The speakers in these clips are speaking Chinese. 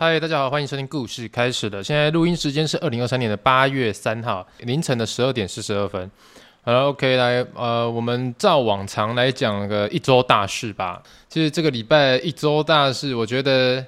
嗨，大家好，欢迎收听故事开始了。现在录音时间是二零二三年的八月三号凌晨的十二点四十二分。好了，OK，来，呃，我们照往常来讲个一周大事吧。其实这个礼拜一周大事，我觉得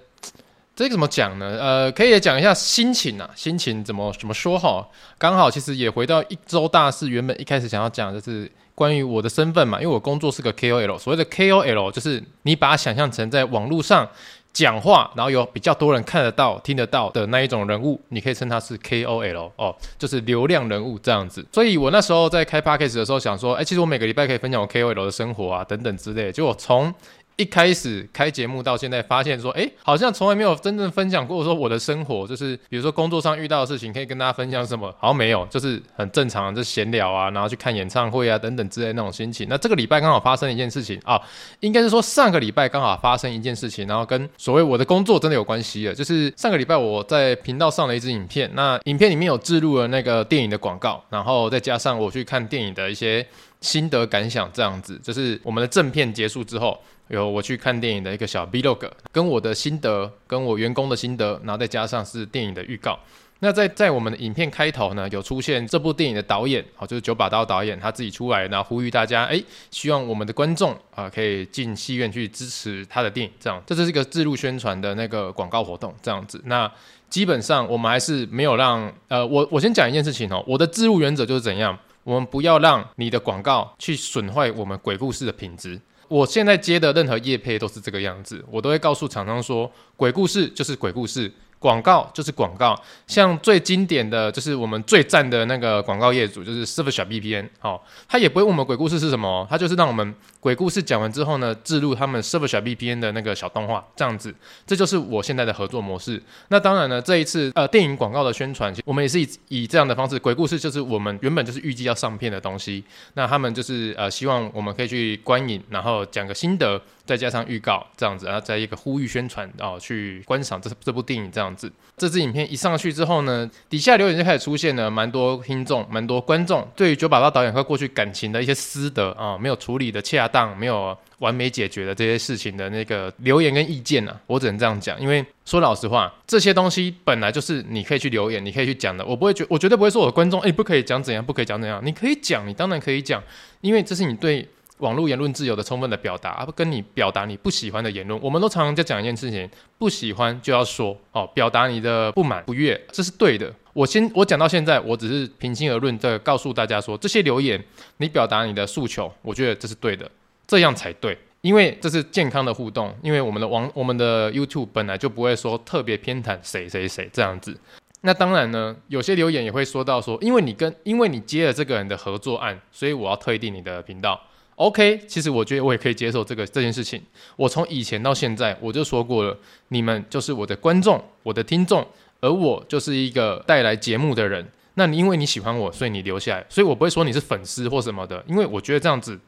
这个怎么讲呢？呃，可以讲一下心情啊，心情怎么怎么说哈？刚好其实也回到一周大事，原本一开始想要讲的是关于我的身份嘛，因为我工作是个 KOL，所谓的 KOL 就是你把它想象成在网络上。讲话，然后有比较多人看得到、听得到的那一种人物，你可以称他是 KOL 哦，就是流量人物这样子。所以我那时候在开 p a c k a g e 的时候想说，哎，其实我每个礼拜可以分享我 KOL 的生活啊，等等之类就我从一开始开节目到现在，发现说，哎，好像从来没有真正分享过说我的生活，就是比如说工作上遇到的事情，可以跟大家分享什么，好像没有，就是很正常，就闲聊啊，然后去看演唱会啊，等等之类那种心情。那这个礼拜刚好发生一件事情啊，应该是说上个礼拜刚好发生一件事情，然后跟所谓我的工作真的有关系了。就是上个礼拜我在频道上了一支影片，那影片里面有置入了那个电影的广告，然后再加上我去看电影的一些心得感想，这样子，就是我们的正片结束之后。有我去看电影的一个小 vlog，跟我的心得，跟我员工的心得，然后再加上是电影的预告。那在在我们的影片开头呢，有出现这部电影的导演，好，就是九把刀导演他自己出来，然后呼吁大家，哎，希望我们的观众啊可以进戏院去支持他的电影，这样，这就是一个自录宣传的那个广告活动，这样子。那基本上我们还是没有让，呃，我我先讲一件事情哦，我的自录原则就是怎样，我们不要让你的广告去损坏我们鬼故事的品质。我现在接的任何业配都是这个样子，我都会告诉厂商说，鬼故事就是鬼故事。广告就是广告，像最经典的就是我们最赞的那个广告业主，就是 SurfSharkVPN，好、哦，他也不会问我们鬼故事是什么，他就是让我们鬼故事讲完之后呢，置入他们 Surf 小 VPN 的那个小动画，这样子，这就是我现在的合作模式。那当然呢，这一次呃电影广告的宣传，我们也是以以这样的方式，鬼故事就是我们原本就是预计要上片的东西，那他们就是呃希望我们可以去观影，然后讲个心得。再加上预告这样子，然后再一个呼吁宣传哦，去观赏这这部电影这样子。这支影片一上去之后呢，底下留言就开始出现了蛮多听众、蛮多观众对于九把刀导演和过去感情的一些私德啊、没有处理的恰当，没有完美解决的这些事情的那个留言跟意见呢、啊，我只能这样讲。因为说老实话，这些东西本来就是你可以去留言，你可以去讲的。我不会觉，我绝对不会说我的观众哎，不可以讲怎样，不可以讲怎样。你可以讲，你当然可以讲，因为这是你对。网络言论自由的充分的表达，而不跟你表达你不喜欢的言论。我们都常常在讲一件事情，不喜欢就要说哦，表达你的不满不悦，这是对的。我先我讲到现在，我只是平心而论的告诉大家说，这些留言你表达你的诉求，我觉得这是对的，这样才对，因为这是健康的互动。因为我们的网我们的 YouTube 本来就不会说特别偏袒谁谁谁这样子。那当然呢，有些留言也会说到说，因为你跟因为你接了这个人的合作案，所以我要退订你的频道。OK，其实我觉得我也可以接受这个这件事情。我从以前到现在，我就说过了，你们就是我的观众，我的听众，而我就是一个带来节目的人。那你因为你喜欢我，所以你留下来，所以我不会说你是粉丝或什么的，因为我觉得这样子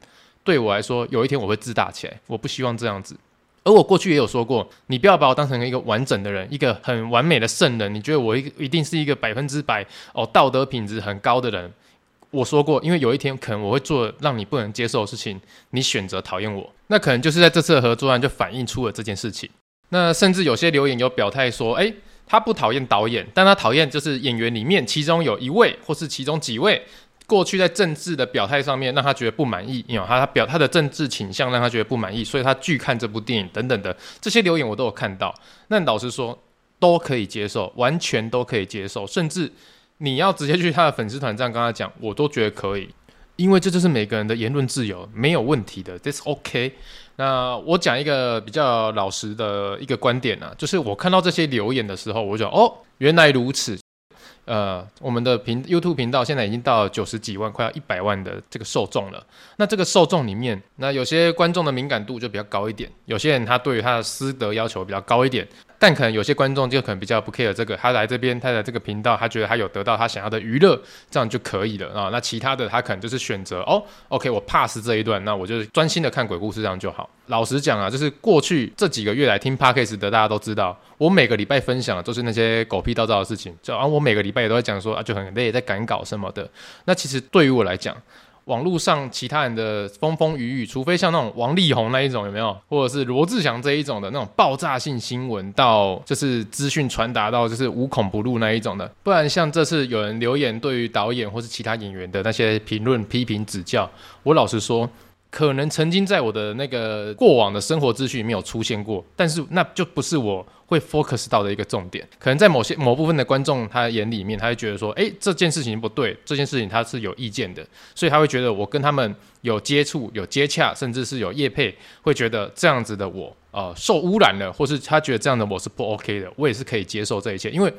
对我来说，有一天我会自大起来，我不希望这样子。而我过去也有说过，你不要把我当成一个完整的人，一个很完美的圣人，你觉得我一一定是一个百分之百哦道德品质很高的人。我说过，因为有一天可能我会做让你不能接受的事情，你选择讨厌我，那可能就是在这次的合作案就反映出了这件事情。那甚至有些留言有表态说，诶，他不讨厌导演，但他讨厌就是演员里面其中有一位或是其中几位过去在政治的表态上面让他觉得不满意，因为他他表他的政治倾向让他觉得不满意，所以他拒看这部电影等等的这些留言我都有看到。那老实说，都可以接受，完全都可以接受，甚至。你要直接去他的粉丝团这样跟他讲，我都觉得可以，因为这就是每个人的言论自由，没有问题的，This OK。那我讲一个比较老实的一个观点、啊，就是我看到这些留言的时候，我就哦，原来如此。呃，我们的频 YouTube 频道现在已经到九十几万，快要一百万的这个受众了。那这个受众里面，那有些观众的敏感度就比较高一点，有些人他对于他的私德要求比较高一点。但可能有些观众就可能比较不 care 这个，他来这边，他的这个频道，他觉得他有得到他想要的娱乐，这样就可以了啊。那其他的他可能就是选择哦，OK，我 pass 这一段，那我就专心的看鬼故事这样就好。老实讲啊，就是过去这几个月来听 Podcast 的大家都知道，我每个礼拜分享的都是那些狗屁倒灶的事情，就啊，我每个礼拜也都在讲说啊，就很累，在赶稿什么的。那其实对于我来讲，网络上其他人的风风雨雨，除非像那种王力宏那一种有没有，或者是罗志祥这一种的那种爆炸性新闻，到就是资讯传达到就是无孔不入那一种的，不然像这次有人留言对于导演或是其他演员的那些评论、批评、指教，我老实说。可能曾经在我的那个过往的生活资讯没有出现过，但是那就不是我会 focus 到的一个重点。可能在某些某部分的观众他眼里面，他会觉得说，哎，这件事情不对，这件事情他是有意见的，所以他会觉得我跟他们有接触、有接洽，甚至是有业配，会觉得这样子的我，呃，受污染了，或是他觉得这样的我是不 OK 的，我也是可以接受这一切。因为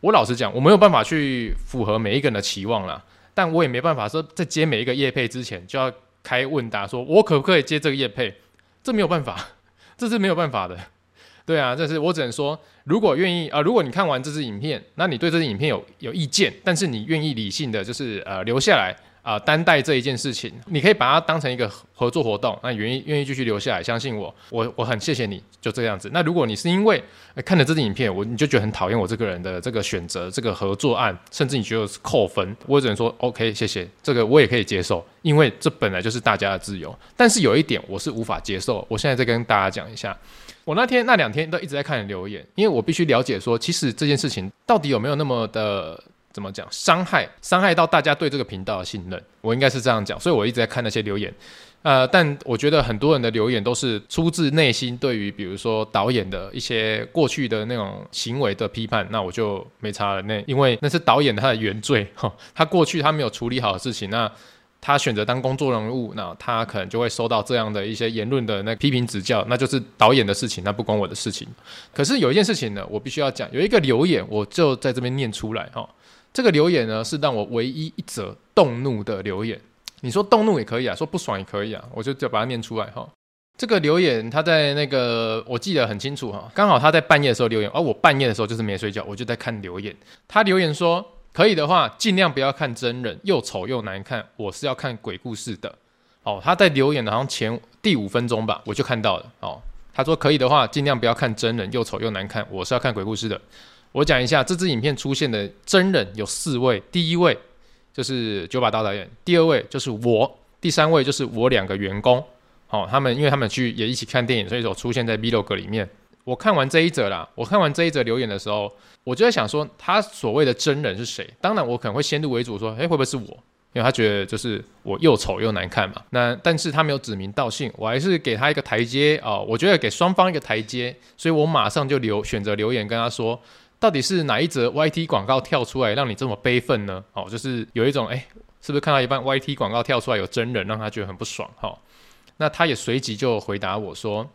我老实讲，我没有办法去符合每一个人的期望啦，但我也没办法说在接每一个业配之前就要。开问答说，我可不可以接这个业配？这没有办法，这是没有办法的。对啊，这是我只能说，如果愿意啊、如果你看完这支影片，那你对这支影片有有意见，但是你愿意理性的就是呃留下来。啊，担待这一件事情，你可以把它当成一个合作活动，那愿意愿意继续留下来，相信我，我我很谢谢你，就这样子。那如果你是因为看了这支影片，我你就觉得很讨厌我这个人的这个选择，这个合作案，甚至你觉得是扣分，我只能说 OK，谢谢，这个我也可以接受，因为这本来就是大家的自由。但是有一点我是无法接受，我现在再跟大家讲一下，我那天那两天都一直在看留言，因为我必须了解说，其实这件事情到底有没有那么的。怎么讲？伤害伤害到大家对这个频道的信任，我应该是这样讲，所以我一直在看那些留言，呃，但我觉得很多人的留言都是出自内心，对于比如说导演的一些过去的那种行为的批判，那我就没差了。那因为那是导演他的原罪，哈，他过去他没有处理好的事情，那他选择当公众人物，那他可能就会收到这样的一些言论的那批评指教，那就是导演的事情，那不关我的事情。可是有一件事情呢，我必须要讲，有一个留言，我就在这边念出来，哈。这个留言呢，是让我唯一一则动怒的留言。你说动怒也可以啊，说不爽也可以啊，我就就把它念出来哈。这个留言他在那个我记得很清楚哈，刚好他在半夜的时候留言，而我半夜的时候就是没睡觉，我就在看留言。他留言说，可以的话尽量不要看真人，又丑又难看。我是要看鬼故事的。哦，他在留言的好像前第五分钟吧，我就看到了。哦，他说可以的话尽量不要看真人，又丑又难看。我是要看鬼故事的。我讲一下这支影片出现的真人有四位，第一位就是九把刀导演，第二位就是我，第三位就是我两个员工。好、哦，他们因为他们去也一起看电影，所以说出现在 Vlog 里面。我看完这一则啦，我看完这一则留言的时候，我就在想说，他所谓的真人是谁？当然，我可能会先入为主说，诶，会不会是我？因为他觉得就是我又丑又难看嘛。那但是他没有指名道姓，我还是给他一个台阶哦。我觉得给双方一个台阶，所以我马上就留选择留言跟他说。到底是哪一则 YT 广告跳出来让你这么悲愤呢？哦，就是有一种哎，是不是看到一半 YT 广告跳出来有真人，让他觉得很不爽？哈、那他也随即就回答我说：“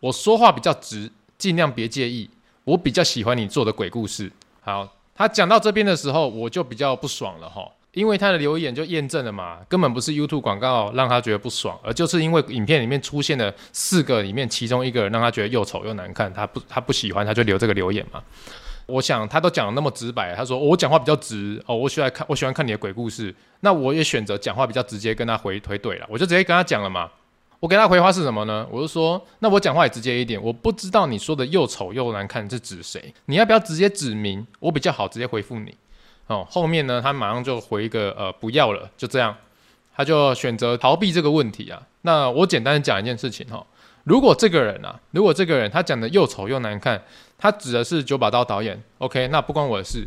我说话比较直，尽量别介意。我比较喜欢你做的鬼故事。”好，他讲到这边的时候，我就比较不爽了哈。因为他的留言就验证了嘛，根本不是 YouTube 广告让他觉得不爽，而就是因为影片里面出现了四个里面其中一个人让他觉得又丑又难看，他不他不喜欢，他就留这个留言嘛。我想他都讲那么直白，他说我讲话比较直哦，我喜欢看我喜欢看你的鬼故事，那我也选择讲话比较直接跟他回回怼了，我就直接跟他讲了嘛。我给他回话是什么呢？我就说那我讲话也直接一点，我不知道你说的又丑又难看是指谁，你要不要直接指明？我比较好直接回复你。哦，后面呢，他马上就回一个呃，不要了，就这样，他就选择逃避这个问题啊。那我简单讲一件事情哈、如果这个人啊，如果这个人他讲的又丑又难看，他指的是九把刀导演，OK，那不关我的事，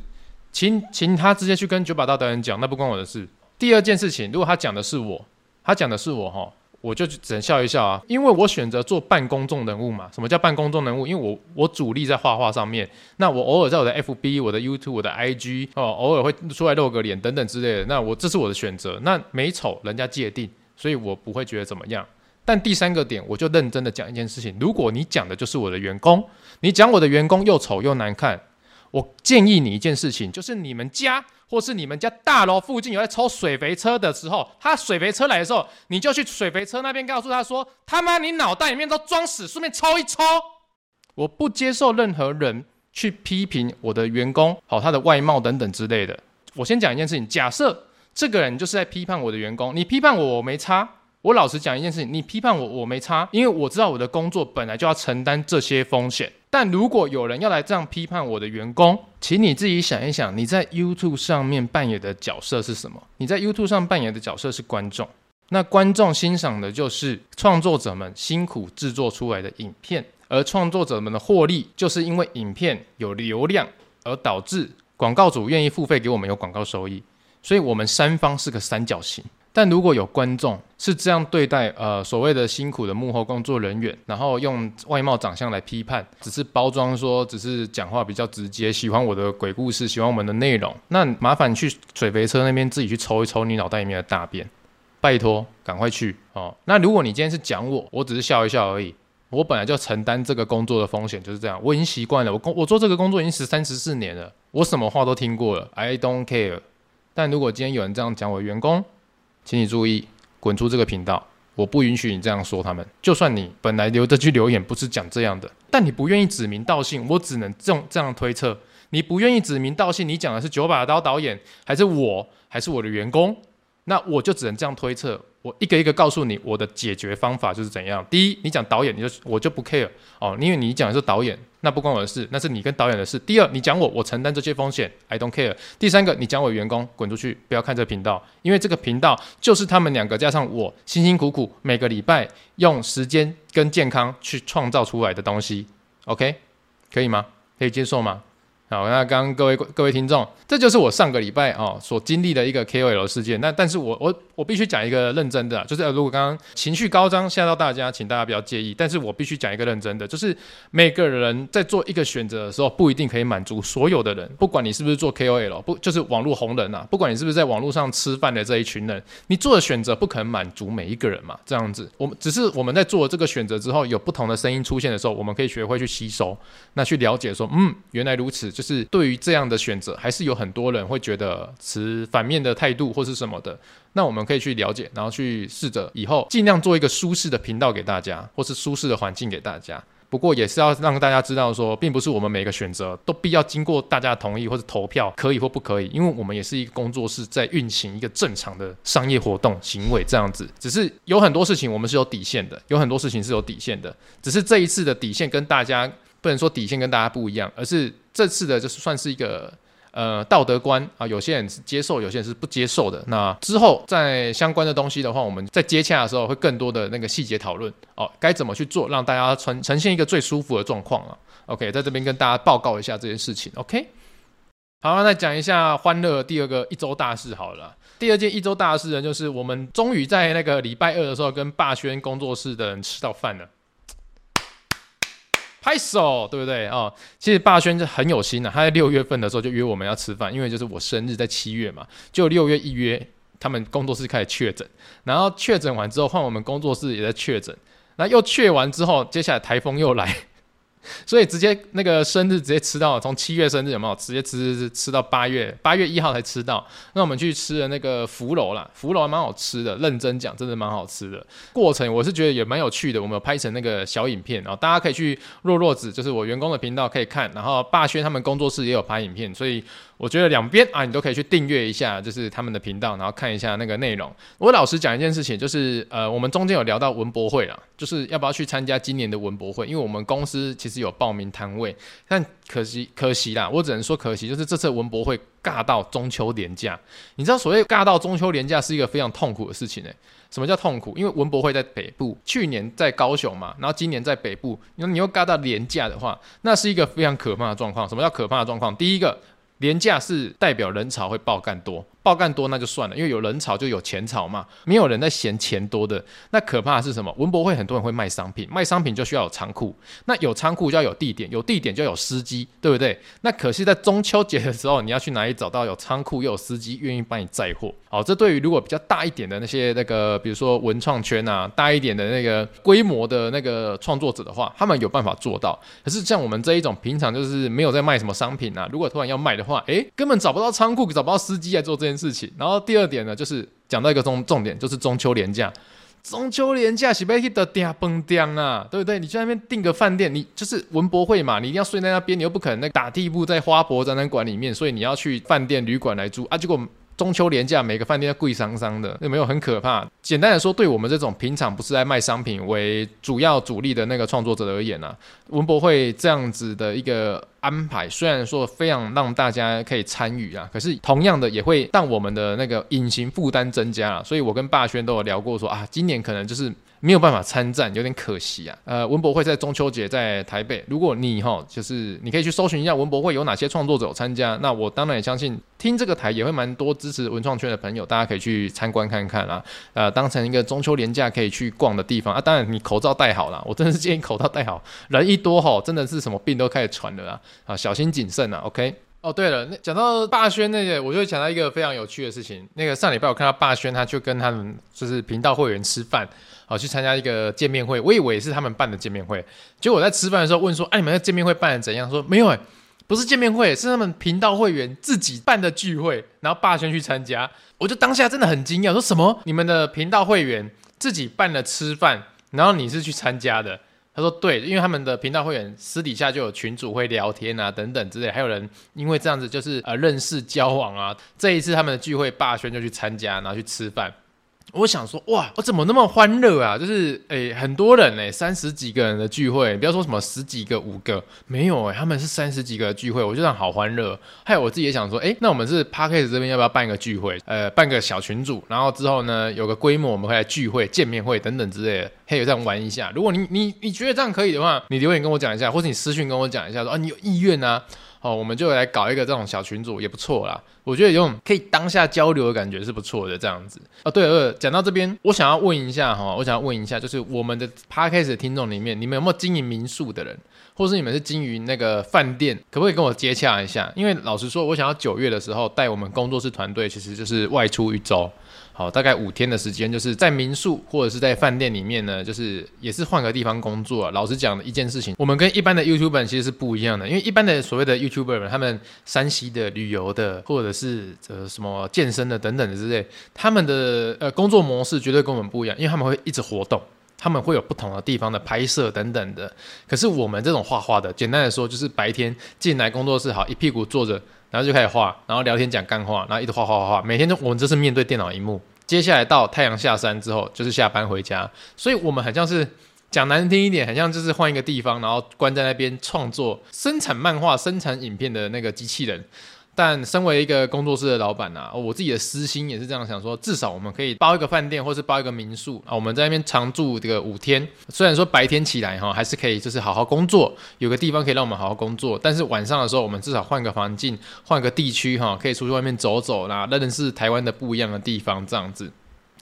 请请他直接去跟九把刀导演讲，那不关我的事。第二件事情，如果他讲的是我，他讲的是我哈。我就只能笑一笑啊，因为我选择做半公众人物嘛。什么叫半公众人物？因为我我主力在画画上面，那我偶尔在我的 FB、我的 YouTube、我的 IG 哦，偶尔会出来露个脸等等之类的。那我这是我的选择，那美丑人家界定，所以我不会觉得怎么样。但第三个点，我就认真的讲一件事情：如果你讲的就是我的员工，你讲我的员工又丑又难看，我建议你一件事情，就是你们家。或是你们家大楼附近有在抽水肥车的时候，他水肥车来的时候，你就去水肥车那边告诉他说：“他妈，你脑袋里面都装屎，顺便抽一抽。”我不接受任何人去批评我的员工，好，他的外貌等等之类的。我先讲一件事情，假设这个人就是在批判我的员工，你批判我，我没差，我老实讲一件事情，你批判我，我没差，因为我知道我的工作本来就要承担这些风险。但如果有人要来这样批判我的员工，请你自己想一想，你在 YouTube 上面扮演的角色是什么？你在 YouTube 上扮演的角色是观众，那观众欣赏的就是创作者们辛苦制作出来的影片，而创作者们的获利就是因为影片有流量，而导致广告主愿意付费给我们有广告收益，所以我们三方是个三角形。但如果有观众是这样对待呃所谓的辛苦的幕后工作人员，然后用外貌长相来批判，只是包装说只是讲话比较直接，喜欢我的鬼故事，喜欢我们的内容，那麻烦去水肥车那边自己去抽一抽你脑袋里面的大便，拜托赶快去哦。那如果你今天是讲我，我只是笑一笑而已，我本来就承担这个工作的风险，就是这样，我已经习惯了，我工我做这个工作已经十三十四年了，我什么话都听过了，I don't care。但如果今天有人这样讲我员工，请你注意，滚出这个频道！我不允许你这样说他们。就算你本来留着去留言不是讲这样的，但你不愿意指名道姓，我只能这这样推测。你不愿意指名道姓，你讲的是九把刀导演，还是我，还是我的员工？那我就只能这样推测。我一个一个告诉你我的解决方法就是怎样。第一，你讲导演，你就我就不 care 哦，因为你讲的是导演，那不关我的事，那是你跟导演的事。第二，你讲我，我承担这些风险，I don't care。第三个，你讲我员工滚出去，不要看这个频道，因为这个频道就是他们两个加上我辛辛苦苦每个礼拜用时间跟健康去创造出来的东西。OK，可以吗？可以接受吗？好，那刚刚各位各位听众，这就是我上个礼拜哦所经历的一个 KOL 事件。那但是我我我必须讲一个认真的，就是如果刚刚情绪高涨吓到大家，请大家不要介意。但是我必须讲一个认真的，就是每个人在做一个选择的时候，不一定可以满足所有的人。不管你是不是做 KOL，不就是网络红人呐、啊？不管你是不是在网络上吃饭的这一群人，你做的选择不可能满足每一个人嘛。这样子，我们只是我们在做这个选择之后，有不同的声音出现的时候，我们可以学会去吸收，那去了解说，嗯，原来如此，就是对于这样的选择，还是有很多人会觉得持反面的态度或是什么的。那我们可以去了解，然后去试着以后尽量做一个舒适的频道给大家，或是舒适的环境给大家。不过也是要让大家知道说，并不是我们每个选择都必要经过大家同意或者投票可以或不可以，因为我们也是一个工作室在运行一个正常的商业活动行为这样子。只是有很多事情我们是有底线的，有很多事情是有底线的。只是这一次的底线跟大家。不能说底线跟大家不一样，而是这次的就是算是一个呃道德观啊，有些人是接受，有些人是不接受的。那之后在相关的东西的话，我们在接洽的时候会更多的那个细节讨论哦，该怎么去做，让大家呈呈现一个最舒服的状况啊。OK，在这边跟大家报告一下这件事情。OK，好，那讲一下欢乐第二个一周大事好了。第二件一周大事呢，就是我们终于在那个礼拜二的时候跟霸轩工作室的人吃到饭了。拍手，对不对、哦？其实霸轩就很有心的、啊，他在六月份的时候就约我们要吃饭，因为就是我生日在七月嘛，就六月一约，他们工作室开始确诊，然后确诊完之后换我们工作室也在确诊，那又确完之后，接下来台风又来。所以直接那个生日直接吃到，从七月生日有没有？直接吃吃吃到八月，八月一号才吃到。那我们去吃了那个福楼啦，福楼还蛮好吃的，认真讲，真的蛮好吃的。过程我是觉得也蛮有趣的，我们有拍成那个小影片，然后大家可以去弱弱子，就是我员工的频道可以看，然后霸轩他们工作室也有拍影片，所以。我觉得两边啊，你都可以去订阅一下，就是他们的频道，然后看一下那个内容。我老实讲一件事情，就是呃，我们中间有聊到文博会啦，就是要不要去参加今年的文博会？因为我们公司其实有报名摊位，但可惜可惜啦，我只能说可惜，就是这次文博会尬到中秋年假。你知道所谓尬到中秋年假是一个非常痛苦的事情呢、欸？什么叫痛苦？因为文博会在北部，去年在高雄嘛，然后今年在北部，那你又尬到连假的话，那是一个非常可怕的状况。什么叫可怕的状况？第一个。廉价是代表人潮会爆干多，爆干多那就算了，因为有人潮就有钱潮嘛，没有人在嫌钱多的。那可怕的是什么？文博会很多人会卖商品，卖商品就需要有仓库，那有仓库就要有地点，有地点就要有司机，对不对？那可惜在中秋节的时候，你要去哪里找到有仓库又有司机愿意帮你载货？好，这对于如果比较大一点的那些那个，比如说文创圈啊，大一点的那个规模的那个创作者的话，他们有办法做到。可是像我们这一种平常就是没有在卖什么商品啊，如果突然要卖的话，诶，根本找不到仓库，找不到司机来做这件事情。然后第二点呢，就是讲到一个重重点，就是中秋连假。中秋连假是不是的嗲崩嗲啊，对不对？你去那边订个饭店，你就是文博会嘛，你一定要睡在那边，你又不可能那打地铺在花博展览馆里面，所以你要去饭店旅馆来住啊。结果中秋连假每个饭店都贵桑桑的，有没有很可怕？简单的说，对我们这种平常不是在卖商品为主要主力的那个创作者而言呢、啊，文博会这样子的一个安排，虽然说非常让大家可以参与啊，可是同样的也会让我们的那个隐形负担增加啊。所以我跟霸轩都有聊过说啊，今年可能就是。没有办法参战，有点可惜啊。呃，文博会在中秋节在台北，如果你哈，就是你可以去搜寻一下文博会有哪些创作者有参加。那我当然也相信听这个台也会蛮多支持文创圈的朋友，大家可以去参观看看啊。呃，当成一个中秋连假可以去逛的地方啊。当然你口罩戴好了，我真的是建议口罩戴好，人一多哈，真的是什么病都开始传了啊。啊，小心谨慎啊。OK。哦，对了，那讲到霸轩那个，我就想到一个非常有趣的事情。那个上礼拜我看到霸轩，他就跟他们就是频道会员吃饭，好去参加一个见面会。我以为是他们办的见面会，结果我在吃饭的时候问说：“哎、你们的见面会办的怎样？”说没有哎，不是见面会，是他们频道会员自己办的聚会，然后霸轩去参加。我就当下真的很惊讶，说什么？你们的频道会员自己办了吃饭，然后你是去参加的？他说：“对，因为他们的频道会员私底下就有群主会聊天啊，等等之类，还有人因为这样子就是呃认识交往啊。这一次他们的聚会，霸轩就去参加，然后去吃饭。”我想说，哇，我怎么那么欢乐啊？就是，诶、很多人诶，三十几个人的聚会，不要说什么十几个、五个，没有诶，他们是三十几个的聚会，我觉得好欢乐。还有我自己也想说，诶、那我们是 Podcast 这边要不要办一个聚会？呃，办个小群组，然后之后呢，有个规模，我们会来聚会、见面会等等之类的，可以这样玩一下。如果你你你觉得这样可以的话，你留言跟我讲一下，或者你私讯跟我讲一下说，说啊，你有意愿啊。哦，我们就来搞一个这种小群组也不错啦。我觉得有种可以当下交流的感觉是不错的，这样子。哦，对了，讲到这边，我想要问一下哈，我想要问一下，就是我们的 Podcast 的听众里面，你们有没有经营民宿的人，或是你们是经营那个饭店，可不可以跟我接洽一下？因为老实说，我想要九月的时候带我们工作室团队，其实就是外出一周。好，大概五天的时间，就是在民宿或者是在饭店里面呢，就是也是换个地方工作。老实讲的一件事情，我们跟一般的 YouTuber 其实是不一样的，因为一般的所谓的 YouTuber 们，他们山西的、旅游的，或者是呃什么健身的等等的之类，他们的呃工作模式绝对跟我们不一样，因为他们会一直活动，他们会有不同的地方的拍摄等等的。可是我们这种画画的，简单的说就是白天进来工作室，好一屁股坐着。然后就开始画，然后聊天讲干话，然后一直画画画画，每天都我们就是面对电脑荧幕。接下来到太阳下山之后，就是下班回家，所以我们很像是讲难听一点，很像就是换一个地方，然后关在那边创作、生产漫画、生产影片的那个机器人。但身为一个工作室的老板呐、我自己的私心也是这样想说，至少我们可以包一个饭店，或是包一个民宿啊，我们在那边常住这个五天。虽然说白天起来哈，还是可以就是好好工作，有个地方可以让我们好好工作，但是晚上的时候，我们至少换个环境，换个地区哈，可以出去外面走走啦，认识台湾的不一样的地方这样子。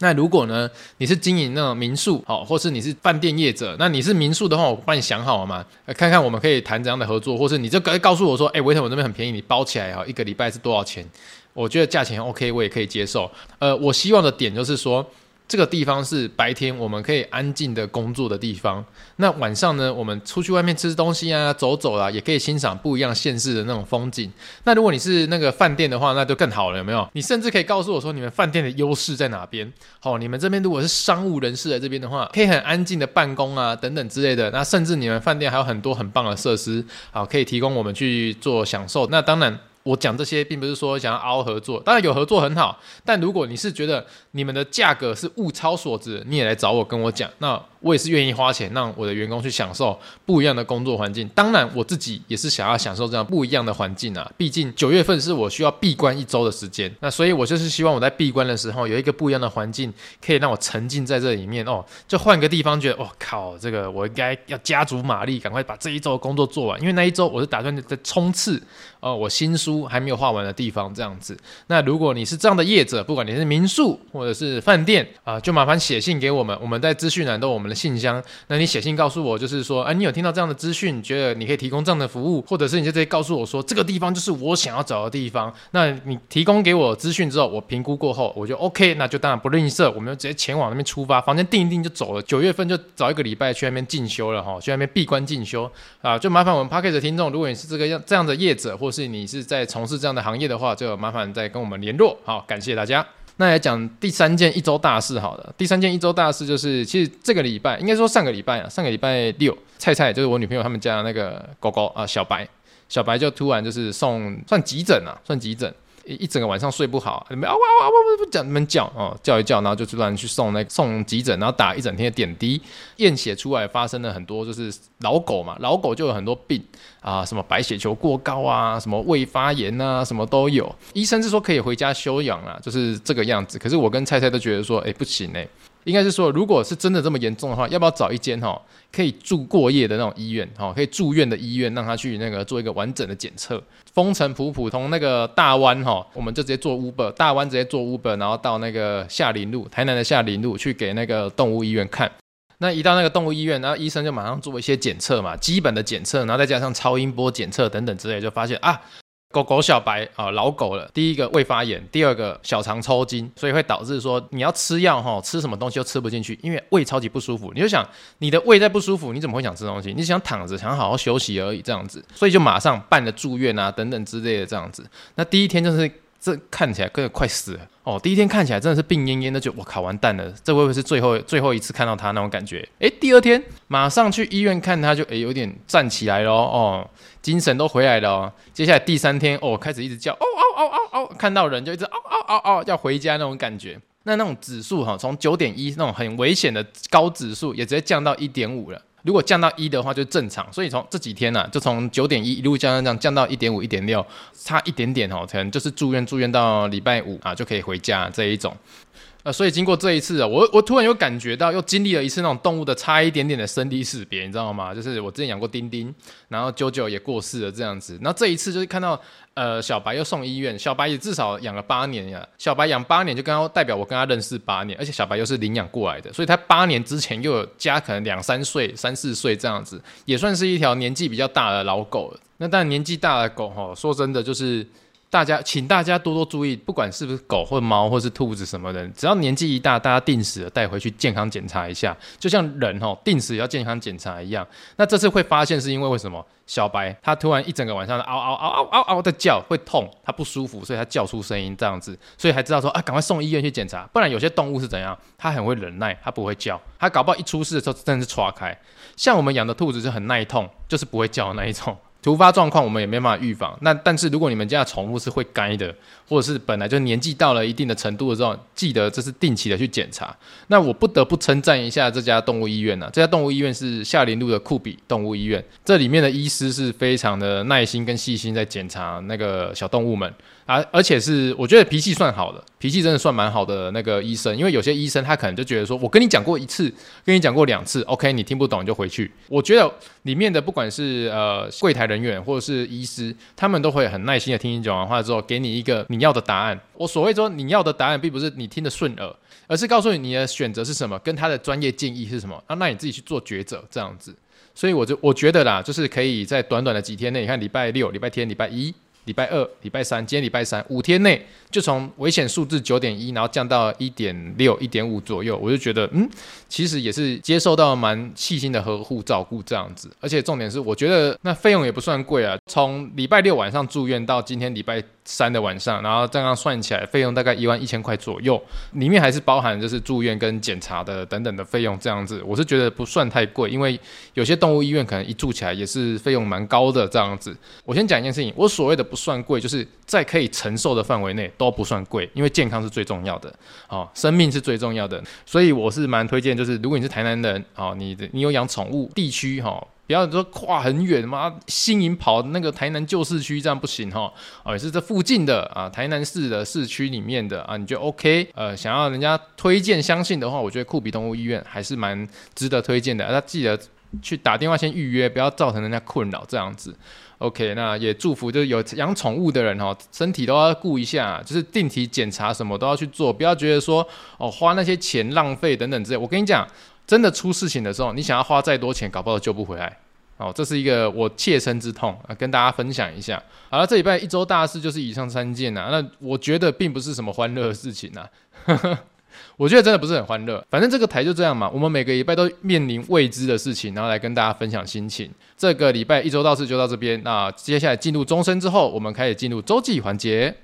那如果呢，你是经营那种民宿，好，或是你是饭店业者，那你是民宿的话，我帮你想好了嘛，看看我们可以谈怎样的合作，或是你就告告诉我说，哎、欸，维腾我这边很便宜，你包起来哈，一个礼拜是多少钱？我觉得价钱 OK，我也可以接受。呃，我希望的点就是说。这个地方是白天我们可以安静的工作的地方。那晚上呢，我们出去外面吃东西啊，走走啊，也可以欣赏不一样县市的那种风景。那如果你是那个饭店的话，那就更好了，有没有？你甚至可以告诉我说，你们饭店的优势在哪边？好，你们这边如果是商务人士来这边的话，可以很安静的办公啊，等等之类的。那甚至你们饭店还有很多很棒的设施，好，可以提供我们去做享受。那当然。我讲这些并不是说想要凹合作，当然有合作很好，但如果你是觉得你们的价格是物超所值，你也来找我跟我讲，那我也是愿意花钱让我的员工去享受不一样的工作环境。当然我自己也是想要享受这样不一样的环境啊，毕竟九月份是我需要闭关一周的时间，那所以我就是希望我在闭关的时候有一个不一样的环境，可以让我沉浸在这里面哦，就换个地方觉得，我、靠，这个我应该要加足马力，赶快把这一周的工作做完，因为那一周我是打算在冲刺哦，我新书。还没有画完的地方，这样子。那如果你是这样的业者，不管你是民宿或者是饭店啊，就麻烦写信给我们。我们在资讯栏都有我们的信箱。那你写信告诉我，就是说，啊，你有听到这样的资讯，觉得你可以提供这样的服务，或者是你就直接告诉我说，这个地方就是我想要找的地方。那你提供给我资讯之后，我评估过后，我就 OK，那就当然不吝啬，我们就直接前往那边出发，房间订一订就走了。九月份就找一个礼拜去那边进修了哈，去那边闭关进修啊，就麻烦我们 Podcast 的听众，如果你是这个样这样的业者，或是你是在从事这样的行业的话，就麻烦再跟我们联络。好，感谢大家。那来讲第三件一周大事，好的，第三件一周大事就是，其实这个礼拜应该说上个礼拜啊，上个礼拜六，菜菜就是我女朋友他们家的那个狗狗啊，小白，小白就突然就是送算急诊啊，算急诊。一整个晚上睡不好，你们啊哇哇哇哇叫你们叫哦叫一叫，然后就突然去送那、送急诊，然后打一整天的点滴，验血出来发生了很多就是老狗嘛，老狗就有很多病啊，什么白血球过高啊，什么胃发炎啊，什么都有。医生是说可以回家休养啊，就是这个样子。可是我跟菜菜都觉得说，哎、不行哎、应该是说，如果是真的这么严重的话，要不要找一间哈可以住过夜的那种医院哈，可以住院的医院，让他去那个做一个完整的检测。风尘仆仆从那个大湾哈，我们就直接坐 Uber，大湾直接坐 Uber，然后到那个下林路，台南的下林路去给那个动物医院看。那一到那个动物医院，然后医生就马上做一些检测嘛，基本的检测，然后再加上超音波检测等等之类，就发现啊。狗狗小白啊，老狗了。第一个胃发炎，第二个小肠抽筋，所以会导致说你要吃药哈，吃什么东西都吃不进去，因为胃超级不舒服。你就想你的胃在不舒服，你怎么会想吃东西？你想躺着，想好好休息而已，这样子，所以就马上办了住院啊等等之类的这样子。那第一天就是这看起来个快死了哦，第一天看起来真的是病恹恹的，就我靠完蛋了，这会不会是最后最后一次看到他那种感觉？诶，第二天马上去医院看他就，就诶有点站起来了哦。精神都回来了哦，接下来第三天哦，开始一直叫哦哦哦哦哦，看到人就一直哦哦哦哦，要回家那种感觉。那那种指数哈，从九点一那种很危险的高指数，也直接降到一点五了。如果降到一的话，就正常。所以从这几天呢、啊，就从九点一一路降降降降到一点五、一点六，差一点点哦，可能就是住院住院到礼拜五啊，就可以回家这一种。呃，所以经过这一次啊，我我突然又感觉到，又经历了一次那种动物的差一点点的生离死别，你知道吗？就是我之前养过丁丁，然后啾啾也过世了这样子。然后这一次就是看到，呃，小白又送医院，小白也至少养了八年呀。小白养八年，就刚刚代表我跟他认识八年，而且小白又是领养过来的，所以他八年之前又有家，可能两三岁、三四岁这样子，也算是一条年纪比较大的老狗了。那但年纪大的狗哈，说真的就是。大家，请大家多多注意，不管是不是狗或猫或是兔子什么的，只要年纪一大，大家定时的带回去健康检查一下，就像人哦定时要健康检查一样。那这次会发现是因为为什么？小白它突然一整个晚上嗷嗷嗷嗷嗷嗷的叫，会痛，它不舒服，所以它叫出声音这样子，所以还知道说啊，赶快送医院去检查。不然有些动物是怎样？它很会忍耐，它不会叫，它搞不好一出事的时候真的是唰开。像我们养的兔子就很耐痛，就是不会叫的那一种。突发状况我们也没办法预防。那但是如果你们家的宠物是会该的，或者是本来就年纪到了一定的程度的时候，记得这是定期的去检查。那我不得不称赞一下这家动物医院呢、这家动物医院是夏林路的酷比动物医院，这里面的医师是非常的耐心跟细心在检查那个小动物们。而而且是我觉得脾气算好的，脾气真的算蛮好的那个医生，因为有些医生他可能就觉得说，我跟你讲过一次，跟你讲过两次，OK，你听不懂你就回去。我觉得里面的不管是呃柜台人员或者是医师，他们都会很耐心的听你讲完话之后，给你一个你要的答案。我所谓说你要的答案，并不是你听得顺耳，而是告诉你你的选择是什么，跟他的专业建议是什么，啊，那你自己去做抉择这样子。所以我就我觉得啦，就是可以在短短的几天内，你看礼拜六、礼拜天、礼拜一。礼拜二、礼拜三，今天礼拜三，五天内就从危险数字九点一，然后降到一点六、一点五左右，我就觉得，嗯，其实也是接受到蛮细心的呵护照顾这样子，而且重点是，我觉得那费用也不算贵啊，从礼拜六晚上住院到今天礼拜三的晚上，然后这样算起来费用大概一万一千块左右，里面还是包含就是住院跟检查的等等的费用这样子，我是觉得不算太贵，因为有些动物医院可能一住起来也是费用蛮高的这样子。我先讲一件事情，我所谓的不算贵，就是在可以承受的范围内都不算贵，因为健康是最重要的，哦，生命是最重要的，所以我是蛮推荐，就是如果你是台南人，哦，你你有养宠物地区哈。哦不要说跨很远妈，新营跑那个台南旧市区这样不行哈，哦，也是这附近的啊，台南市的市区里面的啊，你就 OK，呃，想要人家推荐相信的话，我觉得酷比动物医院还是蛮值得推荐的，那记得去打电话先预约，不要造成人家困扰这样子。OK，那也祝福就是有养宠物的人哈，身体都要顾一下，就是定期检查什么都要去做，不要觉得说哦花那些钱浪费等等之类。我跟你讲。真的出事情的时候，你想要花再多钱，搞不好救不回来。哦，这是一个我切身之痛啊，跟大家分享一下。好了，这礼拜一周大事就是以上三件呐、啊。那我觉得并不是什么欢乐的事情呐，我觉得真的不是很欢乐。反正这个台就这样嘛，我们每个礼拜都面临未知的事情，然后来跟大家分享心情。这个礼拜一周到四就到这边。那接下来进入钟声之后，我们开始进入周记环节。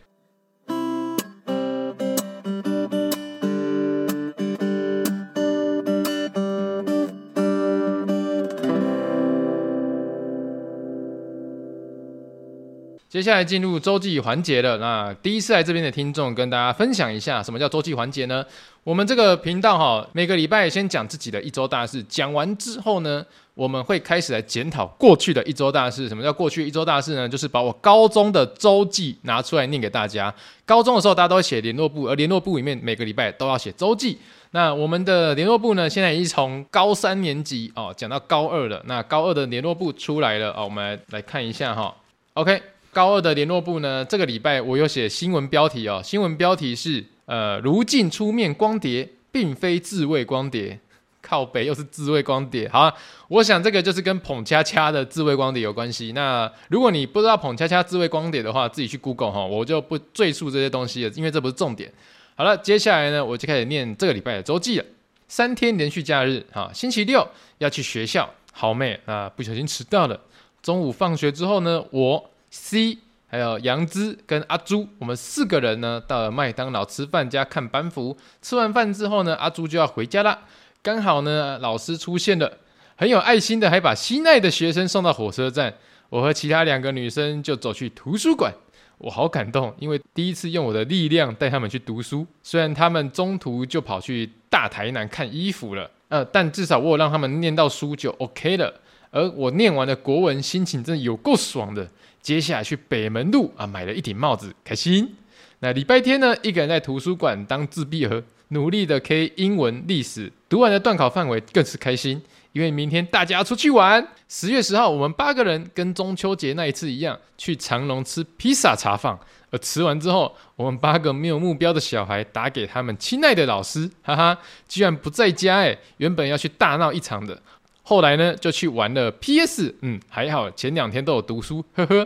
接下来进入周记环节了。那第一次来这边的听众，跟大家分享一下什么叫周记环节呢？我们这个频道哈，每个礼拜先讲自己的一周大事，讲完之后呢，我们会开始来检讨过去的一周大事。什么叫过去一周大事呢？就是把我高中的周记拿出来念给大家。高中的时候，大家都会写联络簿，而联络簿里面每个礼拜都要写周记。那我们的联络簿呢，现在已经从高三年级哦讲到高二了。那高二的联络簿出来了哦，我们来看一下哈。OK，高二的联络部呢，这个礼拜我有写新闻标题哦，新闻标题是。呃，如镜出面光碟，并非自慰光碟，靠北又是自慰光碟。好，我想这个就是跟捧恰恰的自慰光碟有关系。那如果你不知道捧恰恰自慰光碟的话，自己去 Google 哈，我就不赘述这些东西了，因为这不是重点。好了，接下来呢，我就开始念这个礼拜的周记了。三天连续假日，哈，星期六要去学校，好妹啊，不小心迟到了。中午放学之后呢，我 C。还有杨枝跟阿朱，我们四个人呢到了麦当劳吃饭加看班服。吃完饭之后呢，阿朱就要回家啦。刚好呢，老师出现了，很有爱心的，还把心爱的学生送到火车站。我和其他两个女生就走去图书馆。我好感动，因为第一次用我的力量带他们去读书。虽然他们中途就跑去大台南看衣服了，呃，但至少我有让他们念到书就 OK 了。而我念完的国文，心情真的有够爽的。接下来去北门路啊，买了一顶帽子，开心。那礼拜天呢，一个人在图书馆当自闭儿，努力的 K 英文、历史，读完的段考范围，更是开心。因为明天大家要出去玩。十月十号，我们八个人跟中秋节那一次一样，去长隆吃披萨茶坊。而吃完之后，我们八个没有目标的小孩打给他们亲爱的老师，哈哈，居然不在家诶，原本要去大闹一场的。后来呢，就去玩了 PS，嗯，还好前两天都有读书，呵呵。